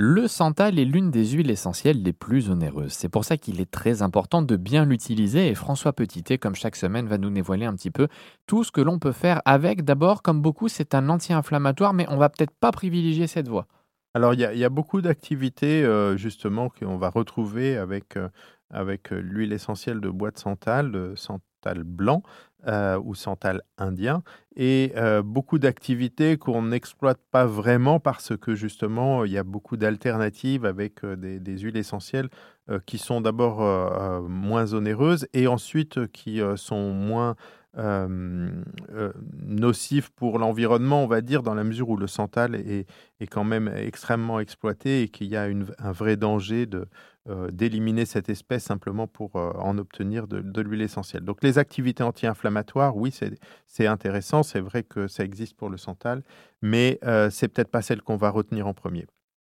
Le santal est l'une des huiles essentielles les plus onéreuses. C'est pour ça qu'il est très important de bien l'utiliser et François Petitet, comme chaque semaine, va nous dévoiler un petit peu tout ce que l'on peut faire avec. D'abord, comme beaucoup, c'est un anti-inflammatoire, mais on va peut-être pas privilégier cette voie. Alors, il y, a beaucoup d'activités, euh, justement, qu'on va retrouver avec, euh, avec euh, l'huile essentielle de bois de santal, de santal blanc ou santal indien, et beaucoup d'activités qu'on n'exploite pas vraiment parce que, justement, il y a beaucoup d'alternatives avec des, des, huiles essentielles qui sont d'abord moins onéreuses et ensuite qui sont moins euh, euh, pour l'environnement, on va dire, dans la mesure où le santal est, est quand même extrêmement exploité et qu'il y a un vrai danger de, euh, d'éliminer cette espèce simplement pour en obtenir de, de l'huile essentielle. Donc les activités anti-inflammatoires, oui, c'est intéressant, c'est vrai que ça existe pour le santal, mais c'est peut-être pas celle qu'on va retenir en premier.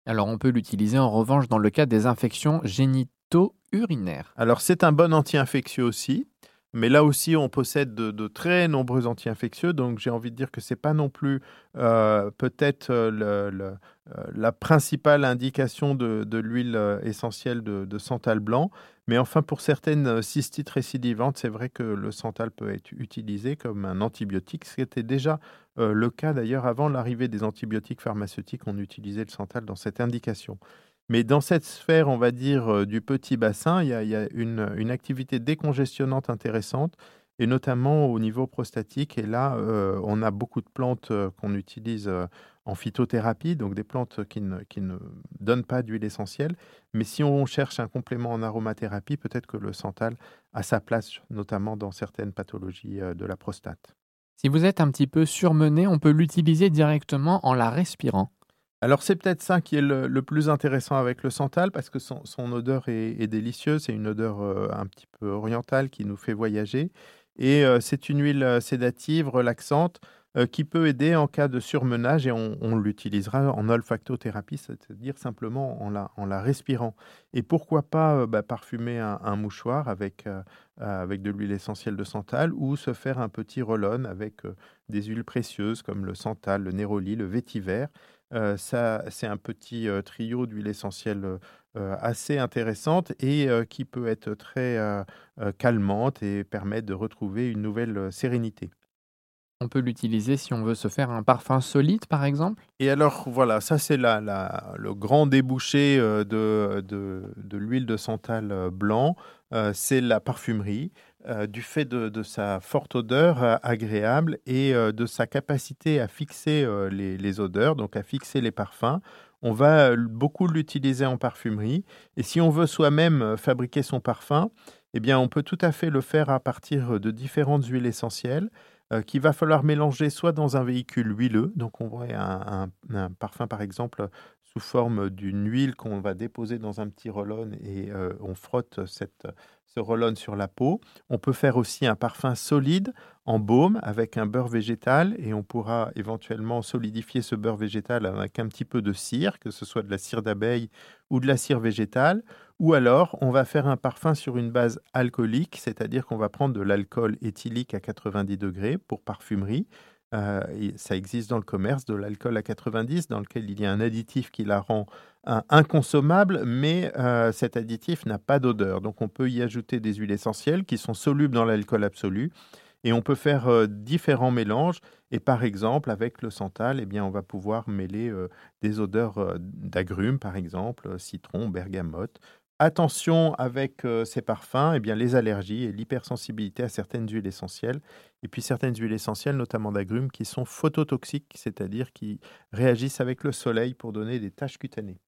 Alors on peut l'utiliser en revanche dans le cas des infections génito-urinaires. Alors c'est un bon anti-infectieux aussi. Mais là aussi, on possède de, très nombreux anti-infectieux, donc j'ai envie de dire que ce n'est pas non plus euh, peut-être euh, euh, la principale indication de, l'huile essentielle de, santal blanc. Mais enfin, pour certaines cystites récidivantes, c'est vrai que le santal peut être utilisé comme un antibiotique, ce qui était déjà le cas d'ailleurs avant l'arrivée des antibiotiques pharmaceutiques. On utilisait le santal dans cette indication. Mais dans cette sphère, on va dire, euh, du petit bassin, il y a, une, activité décongestionnante intéressante, et notamment au niveau prostatique. Et là, euh, on a beaucoup de plantes euh, qu'on utilise en phytothérapie, donc des plantes qui ne, qui ne donnent pas d'huile essentielle. Mais si on cherche un complément en aromathérapie, peut-être que le santal a sa place, notamment dans certaines pathologies de la prostate. Si vous êtes un petit peu surmené, on peut l'utiliser directement en la respirant. Alors c'est peut-être ça qui est le, plus intéressant avec le santal parce que son, odeur est, délicieuse, c'est une odeur euh, un petit peu orientale qui nous fait voyager et euh, c'est une huile euh, sédative, relaxante qui peut aider en cas de surmenage et on, l'utilisera en olfactothérapie, c'est-à-dire simplement en la, respirant. Et pourquoi pas bah, parfumer un, mouchoir avec, avec de l'huile essentielle de santal ou se faire un petit roll avec des huiles précieuses comme le santal, le néroli, le vétiver ça, c'est un petit trio d'huiles essentielles euh, assez intéressante et qui peut être très calmante et permettre de retrouver une nouvelle sérénité. On peut l'utiliser si on veut se faire un parfum solide, par exemple? Et alors, voilà, ça c'est la, le grand débouché de, de, de l'huile de santal blanc, c'est la parfumerie. Euh, du fait de, sa forte odeur euh, agréable et euh, de sa capacité à fixer les, odeurs, donc à fixer les parfums. On va beaucoup l'utiliser en parfumerie. Et si on veut soi-même fabriquer son parfum, eh bien, on peut tout à fait le faire à partir de différentes huiles essentielles qu'il va falloir mélanger soit dans un véhicule huileux, donc on voit un, parfum par exemple sous forme d'une huile qu'on va déposer dans un petit roll et on frotte cette, ce roll sur la peau. On peut faire aussi un parfum solide en baume avec un beurre végétal et on pourra éventuellement solidifier ce beurre végétal avec un petit peu de cire, que ce soit de la cire d'abeille ou de la cire végétale. Ou alors, on va faire un parfum sur une base alcoolique, c'est-à-dire qu'on va prendre de l'alcool éthylique à 90 degrés pour parfumerie euh, ça existe dans le commerce de l'alcool à 90, dans lequel il y a un additif qui la rend inconsommable, mais euh, cet additif n'a pas d'odeur. Donc on peut y ajouter des huiles essentielles qui sont solubles dans l'alcool absolu. Et on peut faire euh, différents mélanges. Et par exemple, avec le santal, eh bien, on va pouvoir mêler des odeurs d'agrumes, par exemple, citron, bergamote, Attention avec euh, ces parfums, eh bien, les allergies et l'hypersensibilité à certaines huiles essentielles. Et puis certaines huiles essentielles, notamment d'agrumes, qui sont phototoxiques, c'est-à-dire qui réagissent avec le soleil pour donner des taches cutanées.